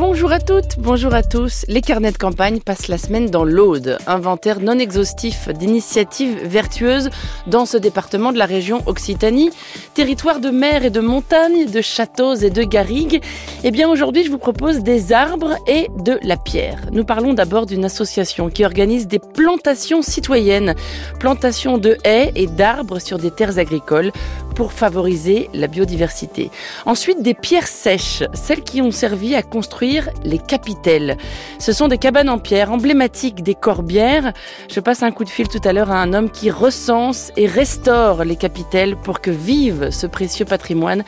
Bonjour à toutes, bonjour à tous. Les carnets de campagne passent la semaine dans l'Aude, inventaire non exhaustif d'initiatives vertueuses dans ce département de la région Occitanie, territoire de mer et de montagne, de châteaux et de garrigues. Eh bien aujourd'hui, je vous propose des arbres et de la pierre. Nous parlons d'abord d'une association qui organise des plantations citoyennes, plantations de haies et d'arbres sur des terres agricoles pour favoriser la biodiversité. Ensuite, des pierres sèches, celles qui ont servi à construire les capitelles. Ce sont des cabanes en pierre emblématiques des Corbières. Je passe un coup de fil tout à l'heure à un homme qui recense et restaure les capitelles pour que vive ce précieux patrimoine.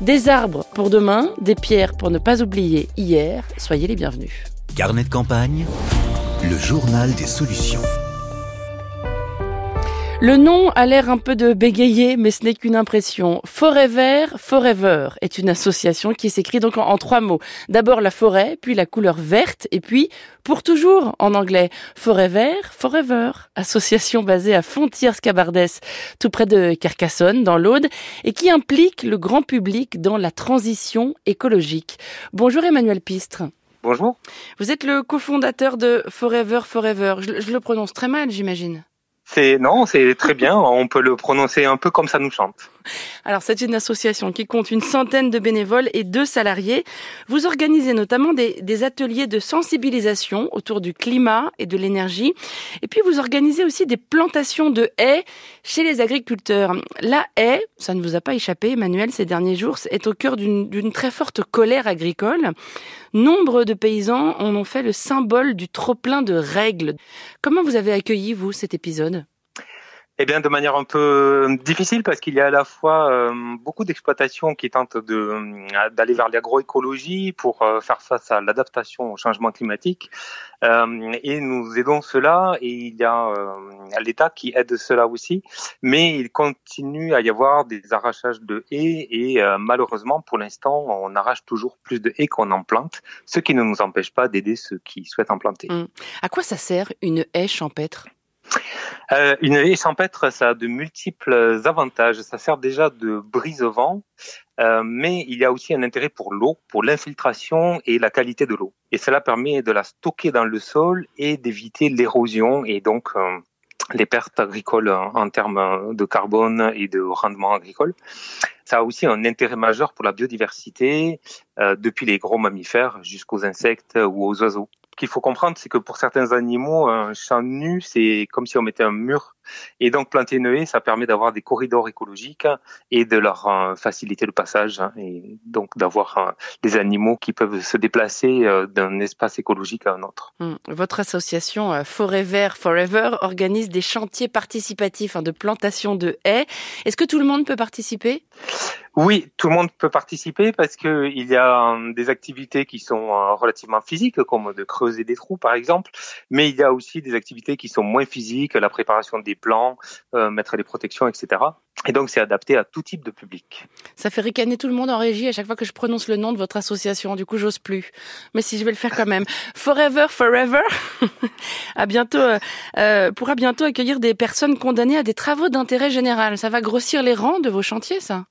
Des arbres pour demain, des pierres pour ne pas oublier hier. Soyez les bienvenus. Carnet de campagne, le journal des solutions. Le nom a l'air un peu de bégayer, mais ce n'est qu'une impression. Forever, Forever est une association qui s'écrit donc en, en, trois mots. D'abord la forêt, puis la couleur verte, et puis pour toujours en anglais. Forever, Forever. Association basée à Fontiers-Cabardès, tout près de Carcassonne, dans l'Aude, et qui implique le grand public dans la transition écologique. Bonjour Emmanuel Pistre. Bonjour. Vous êtes le cofondateur de Forever, Forever. je, je le prononce très mal, j'imagine. C'est non, c'est très bien. On peut le prononcer un peu comme ça nous chante. Alors, c'est une association qui compte une centaine de bénévoles et deux salariés. Vous organisez notamment des, des, ateliers de sensibilisation autour du climat et de l'énergie. Et puis, vous organisez aussi des plantations de haies chez les agriculteurs. La haie, ça ne vous a pas échappé, Emmanuel, ces derniers jours, est au cœur d'une très forte colère agricole. Nombre de paysans en ont fait le symbole du trop-plein de règles. Comment vous avez accueilli, vous, cet épisode? Eh bien, de manière un peu difficile parce qu'il y a à la fois euh, beaucoup d'exploitations qui tentent de euh, d'aller vers l'agroécologie pour euh, faire face à l'adaptation au changement climatique, euh, et nous aidons cela. Et il y a euh, l'État qui aide cela aussi, mais il continue à y avoir des arrachages de haies et malheureusement, pour l'instant, on arrache toujours plus de haies qu'on en plante, ce qui ne nous empêche pas d'aider ceux qui souhaitent en planter. Mmh. À quoi ça sert une haie champêtre? Euh, une haie champêtre, ça a de multiples avantages. Ça sert déjà de brise au vent, euh, mais il y a aussi un intérêt pour l'eau, pour l'infiltration et la qualité de l'eau. Et cela permet de la stocker dans le sol et d'éviter l'érosion et donc euh, les pertes agricoles en termes de carbone et de rendement agricole. Ça a aussi un intérêt majeur pour la biodiversité, euh, depuis les gros mammifères jusqu'aux insectes ou aux oiseaux qu'il faut comprendre, c'est que pour certains animaux, un champ nu, c'est comme si on mettait un mur. Et donc, planter une haie, ça permet d'avoir des corridors écologiques et de leur euh, faciliter le passage, hein, et donc d'avoir euh, des animaux qui peuvent se déplacer euh, d'un espace écologique à un autre. Mmh. Votre association Forever Forever organise des chantiers participatifs hein, de plantation de haies. Est-ce que tout le monde peut participer? Oui, tout le monde peut participer parce que il y a des activités qui sont relativement physiques, comme de creuser des trous, par exemple, mais il y a aussi des activités qui sont moins physiques, la préparation des plants, euh, mettre les protections, etc. Et donc, c'est adapté à tout type de public. Ça fait ricaner tout le monde en régie à chaque fois que je prononce le nom de votre association. Du coup, j'ose plus. Mais si je vais le faire quand même. Forever, forever. à bientôt, euh, pourra bientôt accueillir des personnes condamnées à des travaux d'intérêt général. Ça va grossir les rangs de vos chantiers, ça?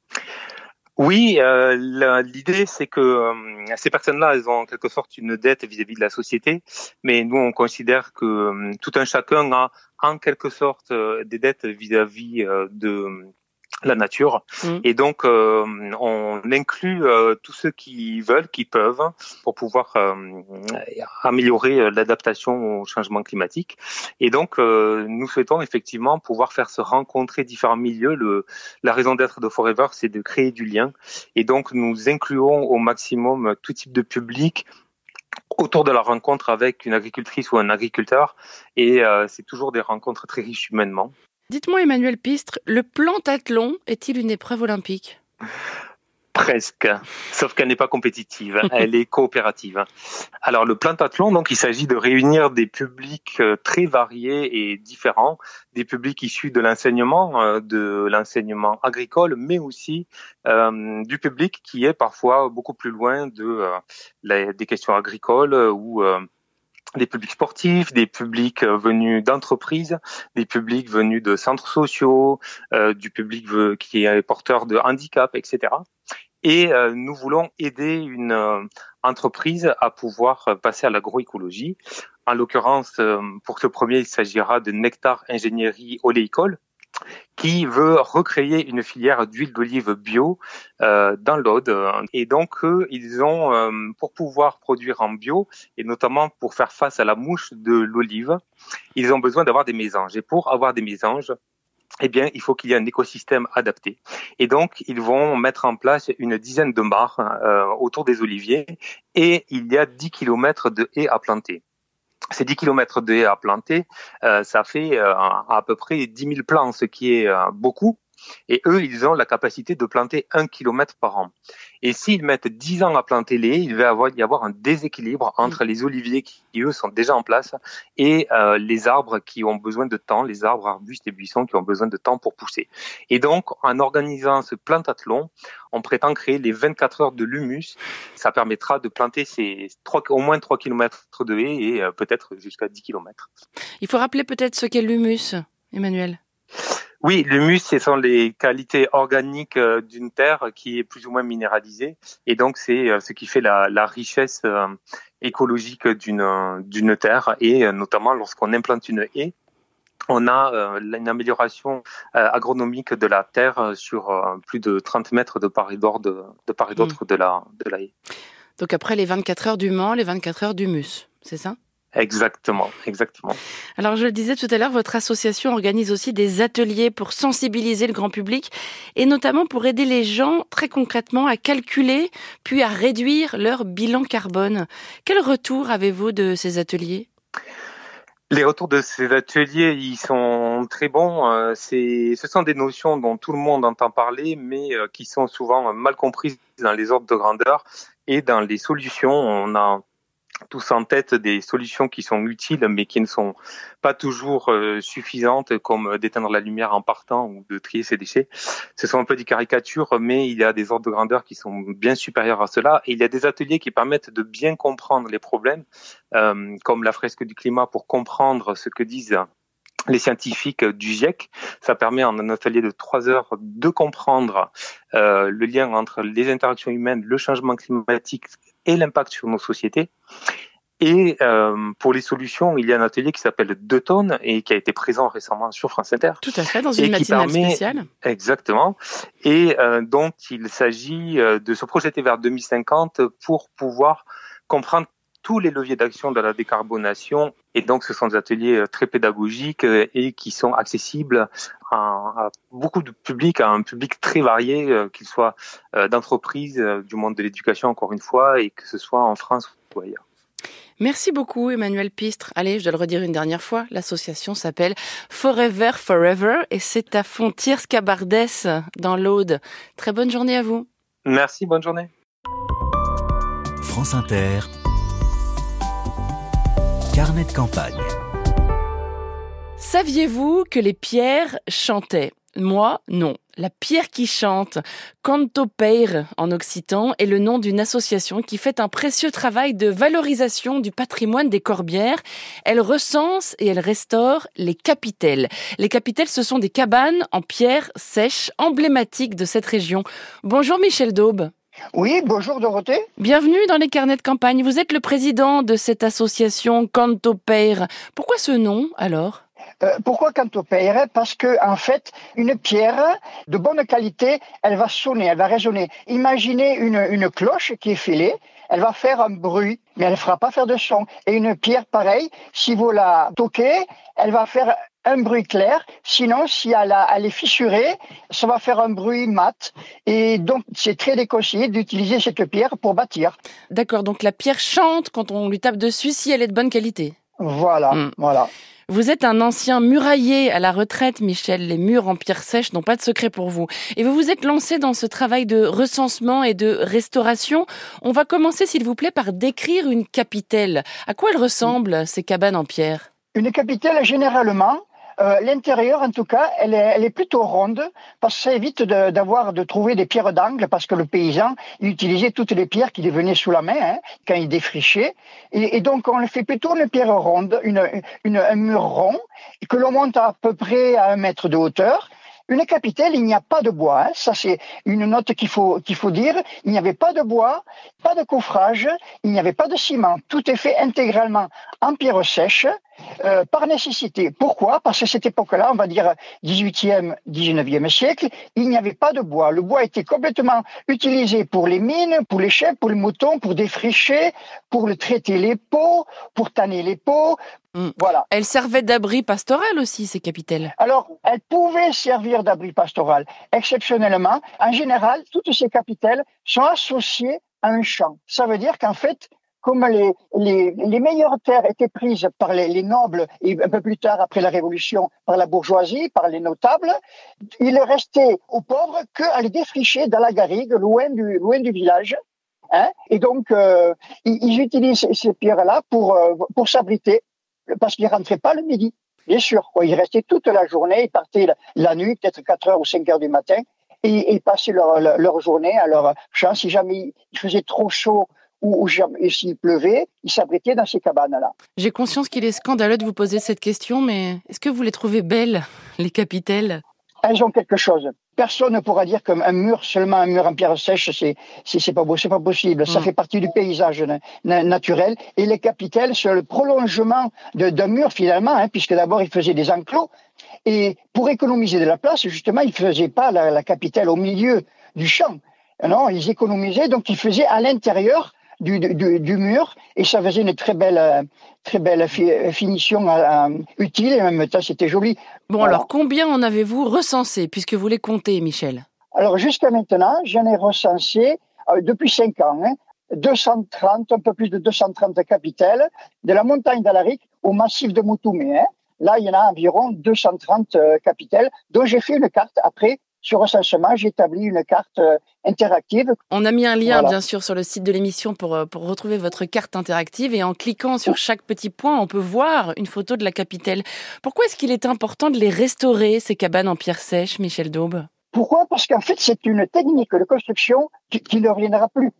Oui, euh, l'idée c'est que euh, ces personnes-là, elles ont en quelque sorte une dette vis-à-vis -vis de la société, mais nous on considère que euh, tout un chacun a en quelque sorte euh, des dettes vis-à-vis -vis, de la nature. Mmh. Et donc, euh, on inclut euh, tous ceux qui veulent, qui peuvent, pour pouvoir euh, améliorer l'adaptation au changement climatique. Et donc, nous souhaitons effectivement pouvoir faire se rencontrer différents milieux. Le, la raison d'être de Forever, c'est de créer du lien. Et donc, nous incluons au maximum tout type de public autour de la rencontre avec une agricultrice ou un agriculteur. Et c'est toujours des rencontres très riches humainement. Dites-moi, Emmanuel Pistre, le plantathlon est-il une épreuve olympique? Presque, sauf qu'elle n'est pas compétitive, elle est coopérative. Alors le plantathlon, donc il s'agit de réunir des publics euh, très variés et différents, des publics issus de l'enseignement, euh, de l'enseignement agricole, mais aussi euh, du public qui est parfois beaucoup plus loin de des questions agricoles ou des publics sportifs, des publics venus d'entreprises, des publics venus de centres sociaux, du public qui est porteur de handicap, etc. Et nous voulons aider une entreprise à pouvoir passer à l'agroécologie. En l'occurrence, pour ce premier, il s'agira de Nectar Ingénierie Oléicole, qui veut recréer une filière d'huile d'olive bio euh, dans l'Aude. Et donc, ils ont, euh, pour pouvoir produire en bio, et notamment pour faire face à la mouche de l'olive, ils ont besoin d'avoir des mésanges. Et pour avoir des mésanges, eh bien, il faut qu'il y ait un écosystème adapté. Et donc, ils vont mettre en place une dizaine de mares euh, autour des oliviers et il y a 10 kilomètres de haies à planter ces 10 km de à planter, euh, ça fait euh, à peu près 10 000 plants, ce qui est euh, beaucoup. Et eux, ils ont la capacité de planter un kilomètre par an. Et s'ils mettent 10 ans à planter les il va y avoir un déséquilibre entre les oliviers qui, eux, sont déjà en place et euh, les arbres qui ont besoin de temps, les arbres, arbustes et buissons qui ont besoin de temps pour pousser. Et donc, en organisant ce plantathlon, on prétend créer les 24 heures de l'humus. Ça permettra de planter ces 3, au moins 3 km de haies et euh, peut-être jusqu'à 10 km. Il faut rappeler peut-être ce qu'est l'humus, Emmanuel. Oui, l'humus, ce sont les qualités organiques euh, d'une terre qui est plus ou moins minéralisée, et donc c'est euh, ce qui fait la, la richesse euh, écologique d'une d'une terre, et notamment lorsqu'on implante une haie, on a une amélioration agronomique de la terre sur plus de 30 mètres de part et d'autre de, de, part et d'autre mmh. de la de la haie. Donc après les 24 heures du Mans, les 24 heures d'humus, c'est ça? Exactement, exactement. Alors je le disais tout à l'heure, votre association organise aussi des ateliers pour sensibiliser le grand public et notamment pour aider les gens très concrètement à calculer puis à réduire leur bilan carbone. Quel retour avez-vous de ces ateliers? Les retours de ces ateliers, ils sont très bons. Euh, c'est, ce sont des notions dont tout le monde entend parler, mais euh, qui sont souvent mal comprises dans les ordres de grandeur et dans les solutions. On a tous en tête des solutions qui sont utiles mais qui ne sont pas toujours euh, suffisantes comme d'éteindre la lumière en partant ou de trier ses déchets. Ce sont un peu des caricatures mais il y a des ordres de grandeur qui sont bien supérieurs à cela et il y a des ateliers qui permettent de bien comprendre les problèmes euh, comme la fresque du climat pour comprendre ce que disent les scientifiques du GIEC. Ça permet en un atelier de trois heures de comprendre euh, le lien entre les interactions humaines, le changement climatique et l'impact sur nos sociétés. Et euh, pour les solutions, il y a un atelier qui s'appelle Deux tonnes et qui a été présent récemment sur France Inter. Tout à fait, dans une matinale spéciale. Exactement. Et euh, dont il s'agit euh, de se projeter vers 2050 pour pouvoir comprendre tous les leviers d'action de la décarbonation. Et donc, ce sont des ateliers euh, très pédagogiques euh, et qui sont accessibles à, beaucoup de publics, à un public très varié, euh, qu'il soit d'entreprise, du monde de l'éducation, encore une fois, et que ce soit en France ou ailleurs. Merci beaucoup Emmanuel Pistre. Allez, je dois le redire une dernière fois, l'association s'appelle Forever Forever et c'est à Fontiers-Scabardès dans l'Aude. Très bonne journée à vous. Merci, bonne journée. France Inter, Carnet de campagne. Saviez-vous que les pierres chantaient? Moi, non. La pierre qui chante, Canto Peir en occitan, est le nom d'une association qui fait un précieux travail de valorisation du patrimoine des Corbières. Elle recense et elle restaure les capitelles. Les capitelles, ce sont des cabanes en pierre sèche emblématiques de cette région. Bonjour Michel Daube. Oui, bonjour Dorothée. Bienvenue dans les carnets de campagne. Vous êtes le président de cette association Canto Peir. Pourquoi ce nom alors? Euh, pourquoi Canto Peir Parce que en fait, une pierre de bonne qualité, elle va sonner, elle va résonner. Imaginez une, une cloche qui est filée, elle va faire un bruit, mais elle ne fera pas faire de son. Et une pierre pareille, si vous la toquez, elle va faire un bruit clair. Sinon, si elle, elle est fissurée, ça va faire un bruit mat. Et donc, c'est très déconseillé d'utiliser cette pierre pour bâtir. D'accord. Donc, la pierre chante quand on lui tape dessus si elle est de bonne qualité. Voilà, hmm. voilà. Vous êtes un ancien murailler à la retraite, Michel. Les murs en pierre sèche n'ont pas de secret pour vous. Et vous vous êtes lancé dans ce travail de recensement et de restauration. On va commencer, s'il vous plaît, par décrire une capitelle. À quoi elles ressemblent, ces cabanes en pierre? Une capitelle, généralement, euh, l'intérieur, en tout cas, elle est, elle est, plutôt ronde parce que ça évite d'avoir de, trouver des pierres d'angle parce que le paysan il utilisait toutes les pierres qui lui venaient sous la main hein, quand il défrichait. Et, et, donc on fait plutôt une pierre ronde, une, une, un mur rond que l'on monte à peu près à un mètre de hauteur une capitale, il n'y a pas de bois. Hein. Ça, c'est une note qu'il faut, qu'il faut dire. Il n'y avait pas de bois, pas de coffrage, il n'y avait pas de ciment. Tout est fait intégralement en pierre sèche, euh, par nécessité. Pourquoi? Parce que cette époque-là, on va dire 18e, 19e siècle, il n'y avait pas de bois. Le bois était complètement utilisé pour les mines, pour les chèvres, pour les moutons, pour défricher, pour traiter les pots, pour tanner les pots, Mm. Voilà. Elle servait d'abri pastoral aussi, ces capitelles. Alors, elles pouvaient servir d'abri pastoral. Exceptionnellement, en général, toutes ces capitelles sont associées à un champ. Ça veut dire qu'en fait, comme les, les, les, meilleures terres étaient prises par les, les, nobles et un peu plus tard, après la Révolution, par la bourgeoisie, par les notables, il restait aux pauvres qu'à les défricher dans la garrigue, loin du, loin du village. Hein et donc, euh, ils, utilisent ces pierres-là pour, euh, pour s'abriter parce qu'ils rentraient pas le midi. Bien sûr, quoi. Ils restaient toute la journée, ils partaient la, nuit, peut-être 4 heures ou 5 heures du matin, et, ils passaient leur, leur, journée à leur champ. Si jamais il faisait trop chaud ou, ou s'il pleuvait, ils s'abritaient dans ces cabanes-là. J'ai conscience qu'il est scandaleux de vous poser cette question, mais est-ce que vous les trouvez belles, les capitelles elles ont quelque chose. Personne ne pourra dire qu'un mur, seulement un mur en pierre sèche, c'est c'est pas beau, c'est pas possible. Ça mm. fait partie du paysage naturel. Et les capitelles, c'est le prolongement d'un mur finalement, hein, puisque d'abord ils faisaient des enclos. Et pour économiser de la place, justement, ils faisaient pas la, la capitale au milieu du champ. Non, ils économisaient, donc ils faisaient à l'intérieur du, du, du, mur et ça faisait une très belle, euh, très belle finition euh, utile et en même temps c'était joli. Bon alors combien en avez-vous recensé puisque vous les comptez Michel? Alors jusqu'à maintenant j'en ai recensé euh, depuis 5 ans hein, 230, un peu plus de 230 capitales de la montagne d'Alaric au massif de Moutoumé. Hein. Là il y en a environ 230 capitales dont j'ai fait une carte après sur recensement, j'ai établi une carte euh, interactive. On a mis un lien, bien sûr, sur le site de l'émission pour, euh, pour retrouver votre carte interactive et en cliquant sur chaque petit point, on peut voir une photo de la capitale. Pourquoi est-ce qu'il est important de les restaurer, ces cabanes en pierre sèche, Michel Daube? Pourquoi? Parce qu'en fait, c'est une technique de construction qui, ne reviendra plus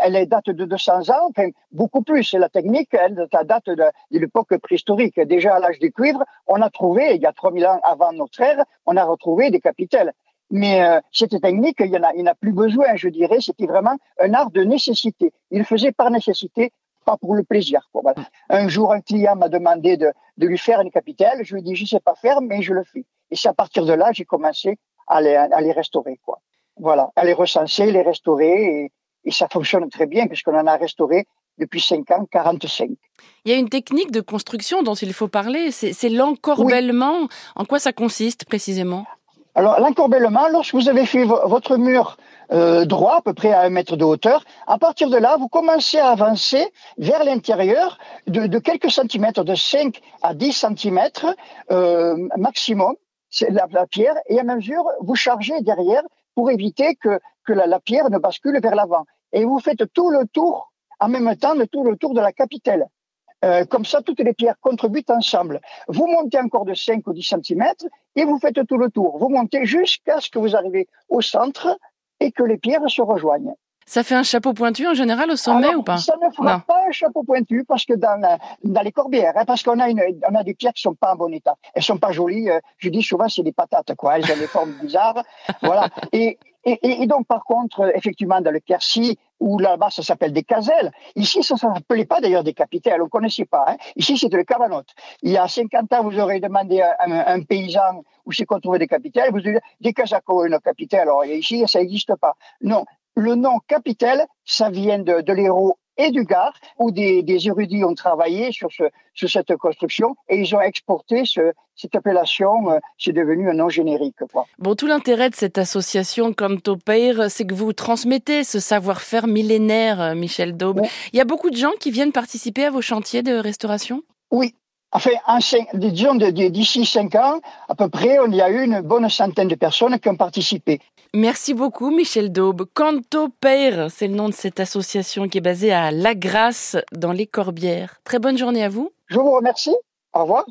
elle date de 200 ans, enfin beaucoup plus. La technique, elle date de, l'époque préhistorique. Déjà à l'âge du cuivre, on a trouvé, il y a 3000 ans avant notre ère, on a retrouvé des capitales. Mais euh, cette technique, il n'y en, a, plus besoin, je dirais. C'était vraiment un art de nécessité. Il le faisait par nécessité, pas pour le plaisir. Un jour, un client m'a demandé de, de, lui faire une capitale. Je lui ai dit, je sais pas faire, mais je le fais. Et c'est à partir de là, j'ai commencé à les, à les restaurer. Quoi. Voilà, à les recenser, les restaurer. Et, et ça fonctionne très bien, puisqu'on en a restauré depuis 5 ans, 45. Il y a une technique de construction dont il faut parler, c'est l'encorbellement. En quoi ça consiste précisément? Alors, l'encorbellement, lorsque vous avez fait votre mur euh, droit, à peu près à un mètre de hauteur, à partir de là, vous commencez à avancer vers l'intérieur de, de, quelques centimètres, de 5 à 10 centimètres euh, maximum, c'est la, pierre, et à mesure, vous chargez derrière pour éviter que, la, la pierre ne bascule vers l'avant. Et vous faites tout le tour, en même temps, le tout le tour de la capitale. Euh, comme ça, toutes les pierres contribuent ensemble. Vous montez encore de 5 ou 10 cm et vous faites tout le tour. Vous montez jusqu'à ce que vous arrivez au centre et que les pierres se rejoignent. Ça fait un chapeau pointu en général au sommet ou pas? Ça ne fera pas un chapeau pointu parce que dans, dans les corbières, hein, parce qu'on a, une, on a des pierres qui sont pas en bon état. Elles sont pas jolies. Euh, je dis souvent c'est des patates quoi. Elles ont des formes bizarres. Voilà. Et, et, et, donc, par contre, effectivement, dans le Quercy, où là-bas, ça s'appelle des caselles, ici, ça ne s'appelait pas d'ailleurs des capitales, on ne connaissait pas. Hein. Ici, c'était le cabanote. Il y a 50 ans, vous aurez demandé à un, paysan où c'est qu'on trouvait des capitales, vous avez des casacos, une capitale. Alors, ici, ça n'existe pas. Non, le nom capitale, ça vient de, de l'héros et du Gard, où des, des, érudits ont travaillé sur, ce, sur cette construction et ils ont exporté ce, cette appellation, euh, c'est devenu un nom générique. Quoi. Bon, tout l'intérêt de cette association Canto Peir, c'est que vous transmettez ce savoir-faire millénaire, euh, Michel Daube. Il y a beaucoup de gens qui viennent participer à vos chantiers de restauration? Oui, Enfin, en cinq, disons d'ici cinq ans, à peu près, on y a eu une bonne centaine de personnes qui ont participé. Merci beaucoup, Michel Daube. Canto Père, c'est le nom de cette association qui est basée à La Grasse, dans les Corbières. Très bonne journée à vous. Je vous remercie. Au revoir.